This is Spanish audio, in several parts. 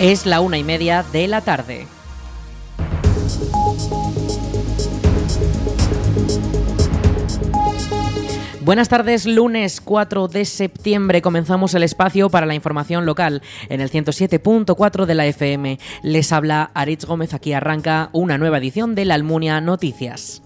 Es la una y media de la tarde. Buenas tardes, lunes 4 de septiembre comenzamos el espacio para la información local en el 107.4 de la FM. Les habla Aritz Gómez, aquí arranca una nueva edición de la Almunia Noticias.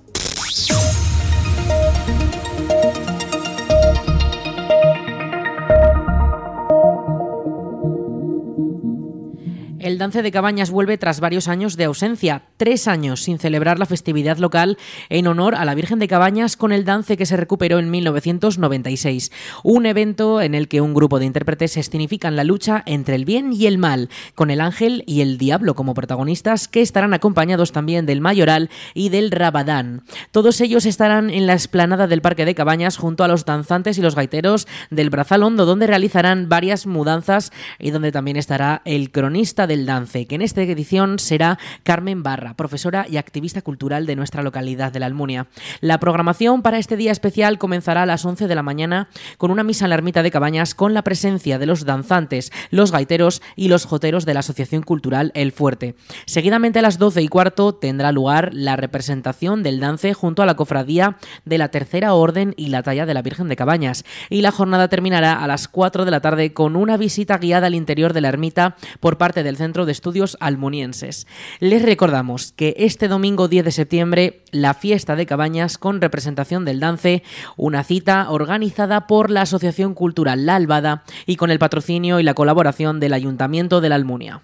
Dance de Cabañas vuelve tras varios años de ausencia, tres años sin celebrar la festividad local en honor a la Virgen de Cabañas con el dance que se recuperó en 1996. Un evento en el que un grupo de intérpretes escenifican la lucha entre el bien y el mal, con el ángel y el diablo como protagonistas que estarán acompañados también del mayoral y del rabadán. Todos ellos estarán en la explanada del Parque de Cabañas junto a los danzantes y los gaiteros del Brazal Hondo, donde realizarán varias mudanzas y donde también estará el cronista de del Que en esta edición será Carmen Barra, profesora y activista cultural de nuestra localidad de la Almunia. La programación para este día especial comenzará a las 11 de la mañana con una misa en la ermita de Cabañas con la presencia de los danzantes, los gaiteros y los joteros de la Asociación Cultural El Fuerte. Seguidamente a las 12 y cuarto tendrá lugar la representación del dance junto a la cofradía de la Tercera Orden y la talla de la Virgen de Cabañas. Y la jornada terminará a las 4 de la tarde con una visita guiada al interior de la ermita por parte del Centro de Estudios Almunienses. Les recordamos que este domingo 10 de septiembre, la fiesta de Cabañas con representación del dance, una cita organizada por la Asociación Cultural La Albada y con el patrocinio y la colaboración del Ayuntamiento de la Almunia.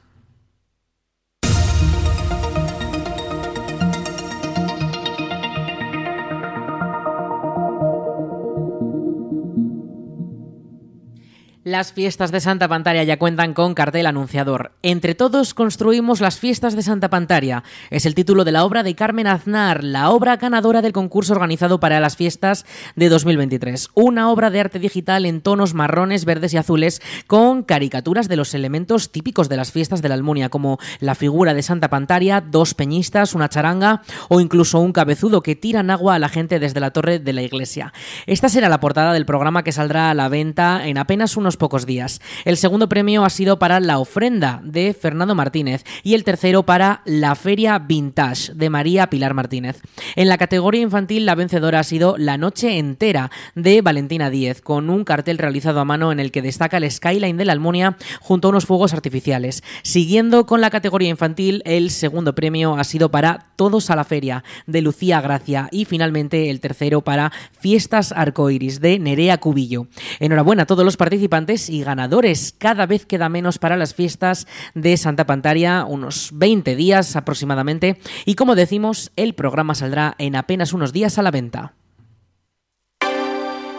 Las fiestas de Santa Pantaria ya cuentan con cartel anunciador. Entre todos construimos las fiestas de Santa Pantaria. Es el título de la obra de Carmen Aznar, la obra ganadora del concurso organizado para las fiestas de 2023. Una obra de arte digital en tonos marrones, verdes y azules con caricaturas de los elementos típicos de las fiestas de la Almunia, como la figura de Santa Pantaria, dos peñistas, una charanga o incluso un cabezudo que tiran agua a la gente desde la torre de la iglesia. Esta será la portada del programa que saldrá a la venta en apenas unos pocos días. El segundo premio ha sido para La ofrenda de Fernando Martínez y el tercero para La Feria Vintage de María Pilar Martínez. En la categoría infantil la vencedora ha sido La Noche Entera de Valentina Díez, con un cartel realizado a mano en el que destaca el skyline de la Almunia junto a unos fuegos artificiales. Siguiendo con la categoría infantil, el segundo premio ha sido para Todos a la Feria de Lucía Gracia y finalmente el tercero para Fiestas Arcoiris de Nerea Cubillo. Enhorabuena a todos los participantes y ganadores. Cada vez queda menos para las fiestas de Santa Pantaria, unos 20 días aproximadamente. Y como decimos, el programa saldrá en apenas unos días a la venta.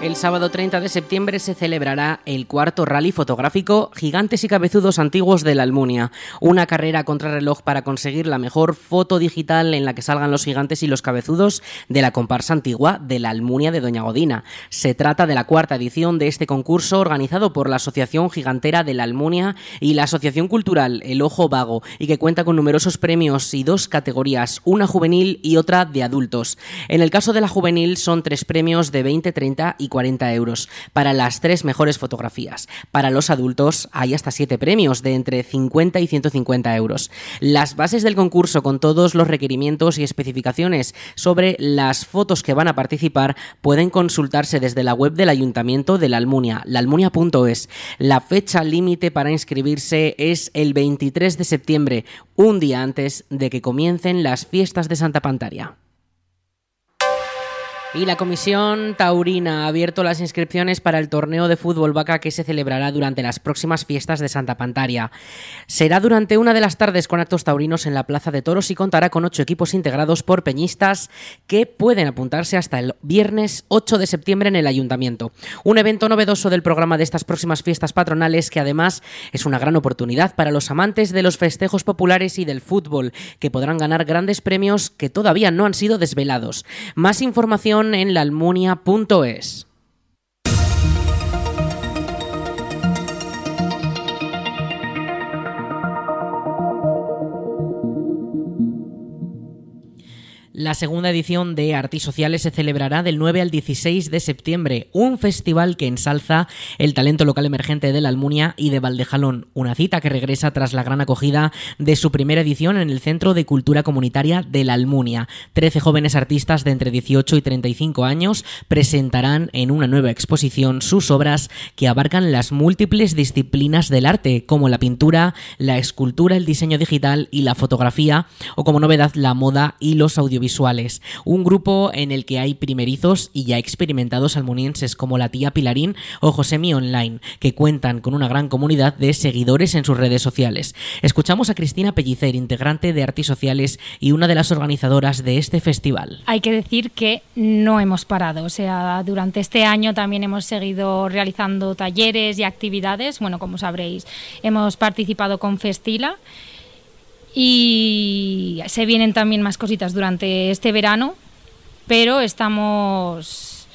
El sábado 30 de septiembre se celebrará el cuarto rally fotográfico Gigantes y Cabezudos Antiguos de la Almunia, una carrera contra reloj para conseguir la mejor foto digital en la que salgan los gigantes y los cabezudos de la comparsa antigua de la Almunia de Doña Godina. Se trata de la cuarta edición de este concurso organizado por la Asociación Gigantera de la Almunia y la Asociación Cultural El Ojo Vago y que cuenta con numerosos premios y dos categorías, una juvenil y otra de adultos. En el caso de la juvenil son tres premios de 20, 30 y 40 euros para las tres mejores fotografías. Para los adultos hay hasta siete premios de entre 50 y 150 euros. Las bases del concurso con todos los requerimientos y especificaciones sobre las fotos que van a participar pueden consultarse desde la web del Ayuntamiento de la Almunia, laalmunia.es. La fecha límite para inscribirse es el 23 de septiembre, un día antes de que comiencen las fiestas de Santa Pantaria. Y la Comisión Taurina ha abierto las inscripciones para el torneo de fútbol vaca que se celebrará durante las próximas fiestas de Santa Pantaria. Será durante una de las tardes con actos taurinos en la Plaza de Toros y contará con ocho equipos integrados por peñistas que pueden apuntarse hasta el viernes 8 de septiembre en el Ayuntamiento. Un evento novedoso del programa de estas próximas fiestas patronales que además es una gran oportunidad para los amantes de los festejos populares y del fútbol que podrán ganar grandes premios que todavía no han sido desvelados. Más información en laalmunia.es. La segunda edición de Artisociales se celebrará del 9 al 16 de septiembre, un festival que ensalza el talento local emergente de la Almunia y de Valdejalón, una cita que regresa tras la gran acogida de su primera edición en el Centro de Cultura Comunitaria de la Almunia. Trece jóvenes artistas de entre 18 y 35 años presentarán en una nueva exposición sus obras que abarcan las múltiples disciplinas del arte, como la pintura, la escultura, el diseño digital y la fotografía, o como novedad la moda y los audiovisuales un grupo en el que hay primerizos y ya experimentados almunienses como la tía Pilarín o Josemi Online, que cuentan con una gran comunidad de seguidores en sus redes sociales. Escuchamos a Cristina Pellicer, integrante de Artis Sociales y una de las organizadoras de este festival. Hay que decir que no hemos parado, o sea, durante este año también hemos seguido realizando talleres y actividades. Bueno, como sabréis, hemos participado con Festila y se vienen también más cositas durante este verano, pero estamos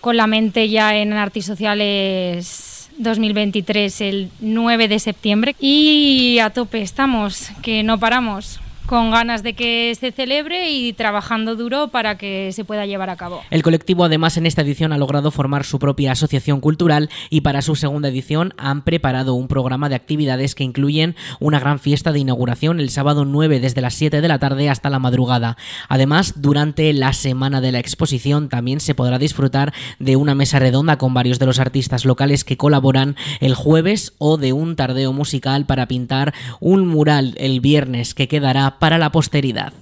con la mente ya en Artisociales 2023 el 9 de septiembre. Y a tope estamos, que no paramos con ganas de que se celebre y trabajando duro para que se pueda llevar a cabo. El colectivo además en esta edición ha logrado formar su propia asociación cultural y para su segunda edición han preparado un programa de actividades que incluyen una gran fiesta de inauguración el sábado 9 desde las 7 de la tarde hasta la madrugada. Además, durante la semana de la exposición también se podrá disfrutar de una mesa redonda con varios de los artistas locales que colaboran el jueves o de un tardeo musical para pintar un mural el viernes que quedará para la posteridad.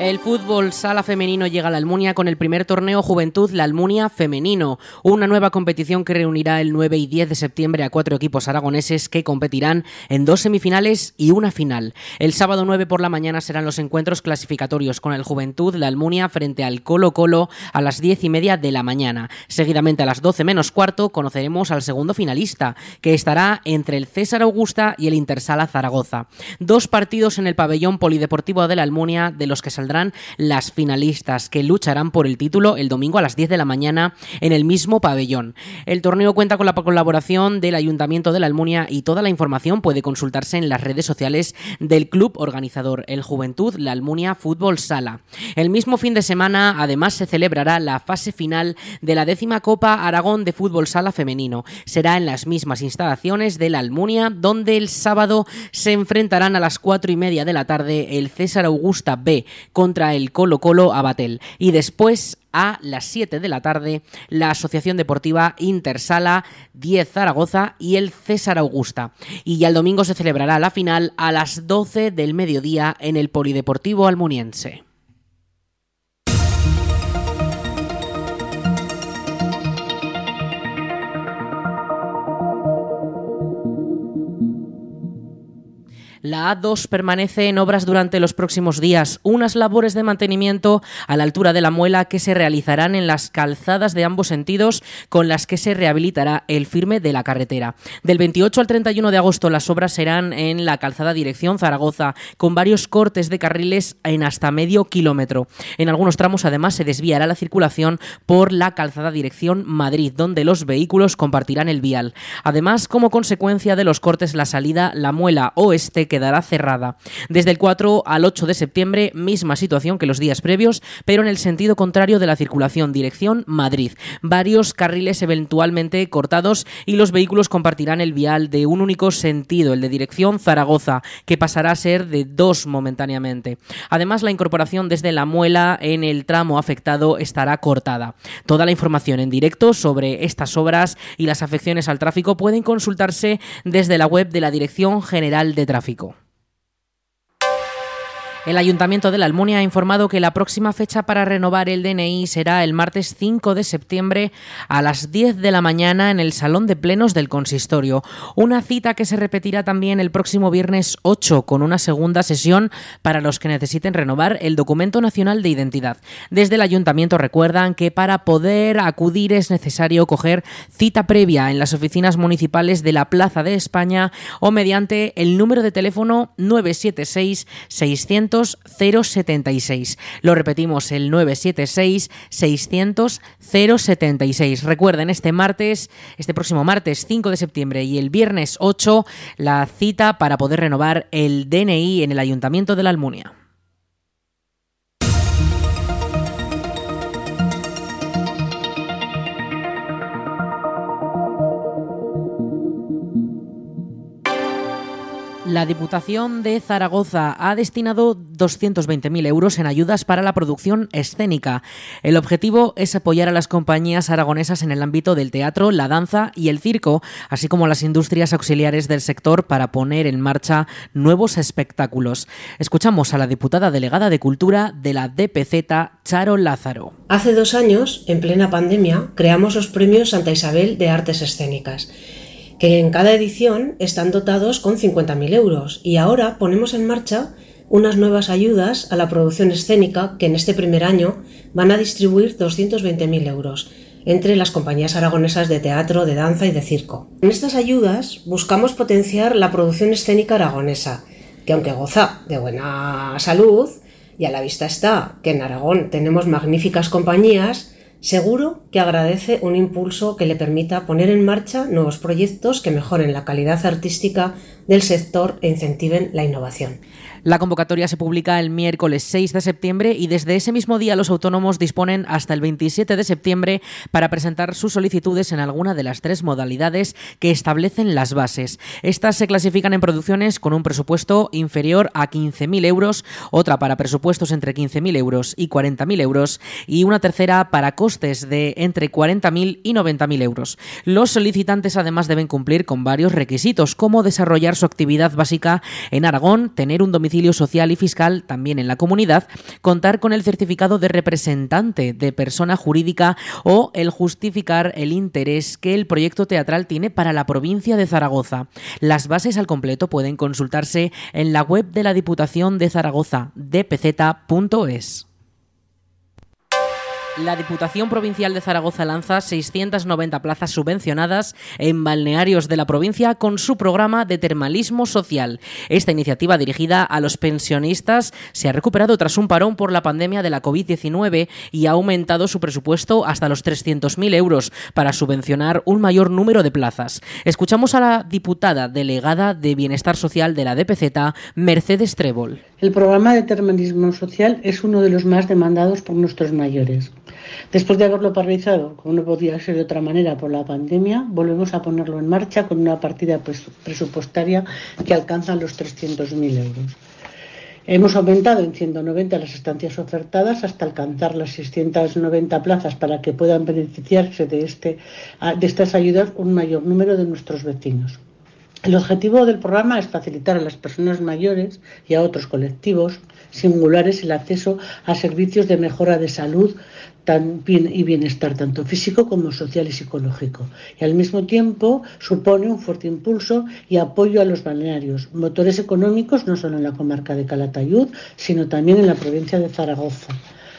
El fútbol sala femenino llega a la Almunia con el primer torneo Juventud La Almunia Femenino, una nueva competición que reunirá el 9 y 10 de septiembre a cuatro equipos aragoneses que competirán en dos semifinales y una final. El sábado 9 por la mañana serán los encuentros clasificatorios con el Juventud La Almunia frente al Colo Colo a las 10 y media de la mañana. Seguidamente a las 12 menos cuarto conoceremos al segundo finalista, que estará entre el César Augusta y el Intersala Zaragoza. Dos partidos en el pabellón polideportivo de la Almunia de los que saldrán las finalistas que lucharán por el título el domingo a las 10 de la mañana en el mismo pabellón. El torneo cuenta con la colaboración del Ayuntamiento de la Almunia y toda la información puede consultarse en las redes sociales del club organizador, el Juventud La Almunia Fútbol Sala. El mismo fin de semana, además, se celebrará la fase final de la décima Copa Aragón de Fútbol Sala Femenino. Será en las mismas instalaciones de la Almunia, donde el sábado se enfrentarán a las cuatro y media de la tarde el César Augusta B contra el Colo Colo Abatel. Y después a las 7 de la tarde la Asociación Deportiva Intersala 10 Zaragoza y el César Augusta. Y ya el domingo se celebrará la final a las 12 del mediodía en el Polideportivo Almuniense. La A2 permanece en obras durante los próximos días, unas labores de mantenimiento a la altura de la muela que se realizarán en las calzadas de ambos sentidos con las que se rehabilitará el firme de la carretera. Del 28 al 31 de agosto las obras serán en la calzada dirección Zaragoza, con varios cortes de carriles en hasta medio kilómetro. En algunos tramos además se desviará la circulación por la calzada dirección Madrid, donde los vehículos compartirán el vial. Además, como consecuencia de los cortes, la salida La Muela Oeste quedará cerrada. Desde el 4 al 8 de septiembre, misma situación que los días previos, pero en el sentido contrario de la circulación, dirección Madrid. Varios carriles eventualmente cortados y los vehículos compartirán el vial de un único sentido, el de dirección Zaragoza, que pasará a ser de dos momentáneamente. Además, la incorporación desde la muela en el tramo afectado estará cortada. Toda la información en directo sobre estas obras y las afecciones al tráfico pueden consultarse desde la web de la Dirección General de Tráfico. El Ayuntamiento de la Almunia ha informado que la próxima fecha para renovar el DNI será el martes 5 de septiembre a las 10 de la mañana en el Salón de Plenos del Consistorio. Una cita que se repetirá también el próximo viernes 8 con una segunda sesión para los que necesiten renovar el documento nacional de identidad. Desde el Ayuntamiento recuerdan que para poder acudir es necesario coger cita previa en las oficinas municipales de la Plaza de España o mediante el número de teléfono 976 600 076. Lo repetimos, el 976 600 076. Recuerden, este martes, este próximo martes 5 de septiembre y el viernes 8, la cita para poder renovar el DNI en el Ayuntamiento de la Almunia. La Diputación de Zaragoza ha destinado 220.000 euros en ayudas para la producción escénica. El objetivo es apoyar a las compañías aragonesas en el ámbito del teatro, la danza y el circo, así como las industrias auxiliares del sector para poner en marcha nuevos espectáculos. Escuchamos a la diputada delegada de Cultura de la DPZ, Charo Lázaro. Hace dos años, en plena pandemia, creamos los premios Santa Isabel de Artes Escénicas que en cada edición están dotados con 50.000 euros y ahora ponemos en marcha unas nuevas ayudas a la producción escénica que en este primer año van a distribuir 220.000 euros entre las compañías aragonesas de teatro, de danza y de circo. En estas ayudas buscamos potenciar la producción escénica aragonesa, que aunque goza de buena salud, y a la vista está que en Aragón tenemos magníficas compañías, Seguro que agradece un impulso que le permita poner en marcha nuevos proyectos que mejoren la calidad artística del sector e incentiven la innovación. La convocatoria se publica el miércoles 6 de septiembre y desde ese mismo día los autónomos disponen hasta el 27 de septiembre para presentar sus solicitudes en alguna de las tres modalidades que establecen las bases. Estas se clasifican en producciones con un presupuesto inferior a 15.000 euros, otra para presupuestos entre 15.000 euros y 40.000 euros y una tercera para costes de entre 40.000 y 90.000 euros. Los solicitantes además deben cumplir con varios requisitos como desarrollar su actividad básica en Aragón, tener un domicilio social y fiscal también en la comunidad, contar con el certificado de representante de persona jurídica o el justificar el interés que el proyecto teatral tiene para la provincia de Zaragoza. Las bases al completo pueden consultarse en la web de la Diputación de Zaragoza, dpz.es. La Diputación Provincial de Zaragoza lanza 690 plazas subvencionadas en balnearios de la provincia con su programa de termalismo social. Esta iniciativa dirigida a los pensionistas se ha recuperado tras un parón por la pandemia de la COVID-19 y ha aumentado su presupuesto hasta los 300.000 euros para subvencionar un mayor número de plazas. Escuchamos a la diputada delegada de Bienestar Social de la DPZ, Mercedes Trébol. El programa de termalismo social es uno de los más demandados por nuestros mayores. Después de haberlo paralizado, como no podía ser de otra manera por la pandemia, volvemos a ponerlo en marcha con una partida presupuestaria que alcanza los 300.000 euros. Hemos aumentado en 190 las estancias ofertadas hasta alcanzar las 690 plazas para que puedan beneficiarse de, este, de estas ayudas un mayor número de nuestros vecinos. El objetivo del programa es facilitar a las personas mayores y a otros colectivos singulares el acceso a servicios de mejora de salud y bienestar, tanto físico como social y psicológico. Y al mismo tiempo supone un fuerte impulso y apoyo a los balnearios, motores económicos no solo en la comarca de Calatayud, sino también en la provincia de Zaragoza.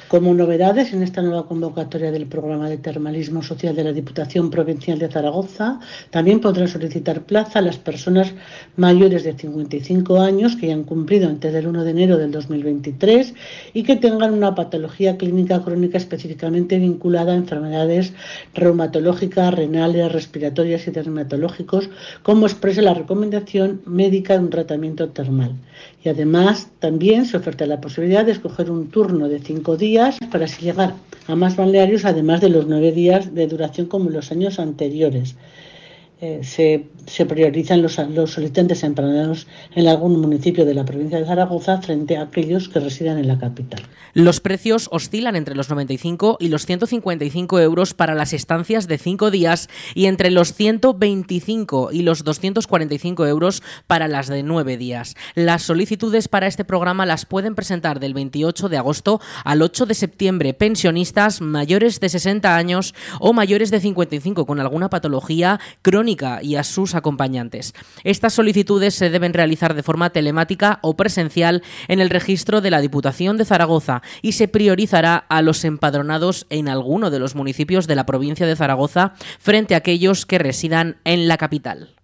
Como novedades en esta nueva convocatoria del programa de termalismo social de la Diputación Provincial de Zaragoza, también podrán solicitar plaza a las personas mayores de 55 años que hayan cumplido antes del 1 de enero del 2023 y que tengan una patología clínica crónica específicamente vinculada a enfermedades reumatológicas, renales, respiratorias y dermatológicos, como expresa la recomendación médica de un tratamiento termal. Y además también se oferta la posibilidad de escoger un turno de cinco días para llegar a más balnearios, además de los nueve días de duración como en los años anteriores. Eh, se, priorizan los, los solicitantes empadronados en algún municipio de la provincia de Zaragoza frente a aquellos que residen en la capital. Los precios oscilan entre los 95 y los 155 euros para las estancias de cinco días y entre los 125 y los 245 euros para las de nueve días. Las solicitudes para este programa las pueden presentar del 28 de agosto al 8 de septiembre pensionistas mayores de 60 años o mayores de 55 con alguna patología crónica y a sus acompañantes. Estas solicitudes se deben realizar de forma telemática o presencial en el registro de la Diputación de Zaragoza y se priorizará a los empadronados en alguno de los municipios de la provincia de Zaragoza frente a aquellos que residan en la capital.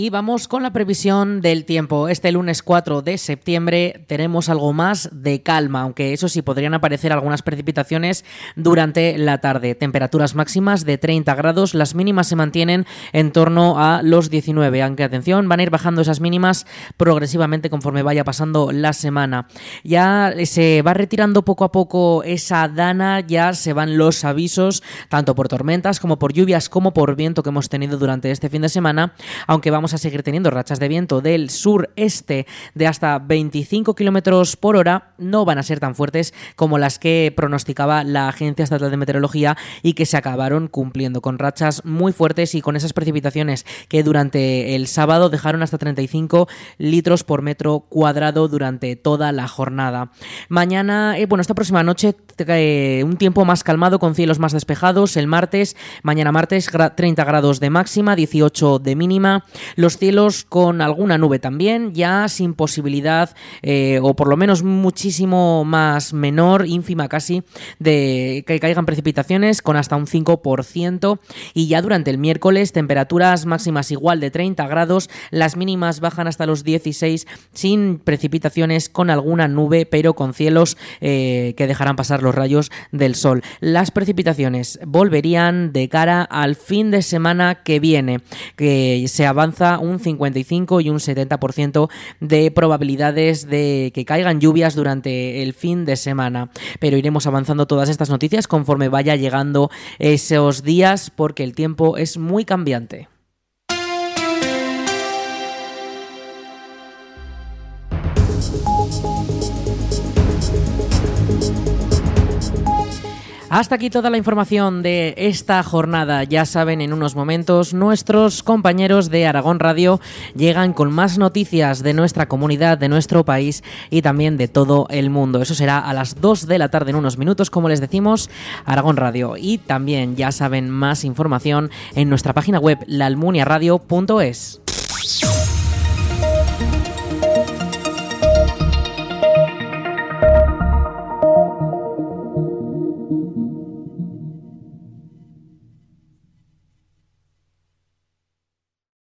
Y vamos con la previsión del tiempo. Este lunes 4 de septiembre tenemos algo más de calma, aunque eso sí podrían aparecer algunas precipitaciones durante la tarde. Temperaturas máximas de 30 grados, las mínimas se mantienen en torno a los 19, aunque atención, van a ir bajando esas mínimas progresivamente conforme vaya pasando la semana. Ya se va retirando poco a poco esa dana, ya se van los avisos, tanto por tormentas como por lluvias como por viento que hemos tenido durante este fin de semana, aunque vamos a seguir teniendo rachas de viento del sureste de hasta 25 kilómetros por hora, no van a ser tan fuertes como las que pronosticaba la Agencia Estatal de Meteorología y que se acabaron cumpliendo con rachas muy fuertes y con esas precipitaciones que durante el sábado dejaron hasta 35 litros por metro cuadrado durante toda la jornada. Mañana, eh, bueno, esta próxima noche eh, un tiempo más calmado con cielos más despejados. El martes, mañana martes 30 grados de máxima, 18 de mínima. Los cielos con alguna nube también, ya sin posibilidad eh, o por lo menos muchísimo más menor, ínfima casi, de que caigan precipitaciones con hasta un 5% y ya durante el miércoles temperaturas máximas igual de 30 grados, las mínimas bajan hasta los 16 sin precipitaciones con alguna nube pero con cielos eh, que dejarán pasar los rayos del sol. Las precipitaciones volverían de cara al fin de semana que viene, que se avanza un 55 y un 70% de probabilidades de que caigan lluvias durante el fin de semana. Pero iremos avanzando todas estas noticias conforme vaya llegando esos días porque el tiempo es muy cambiante. Hasta aquí toda la información de esta jornada. Ya saben, en unos momentos nuestros compañeros de Aragón Radio llegan con más noticias de nuestra comunidad, de nuestro país y también de todo el mundo. Eso será a las 2 de la tarde en unos minutos, como les decimos, Aragón Radio. Y también ya saben más información en nuestra página web laalmuniaradio.es.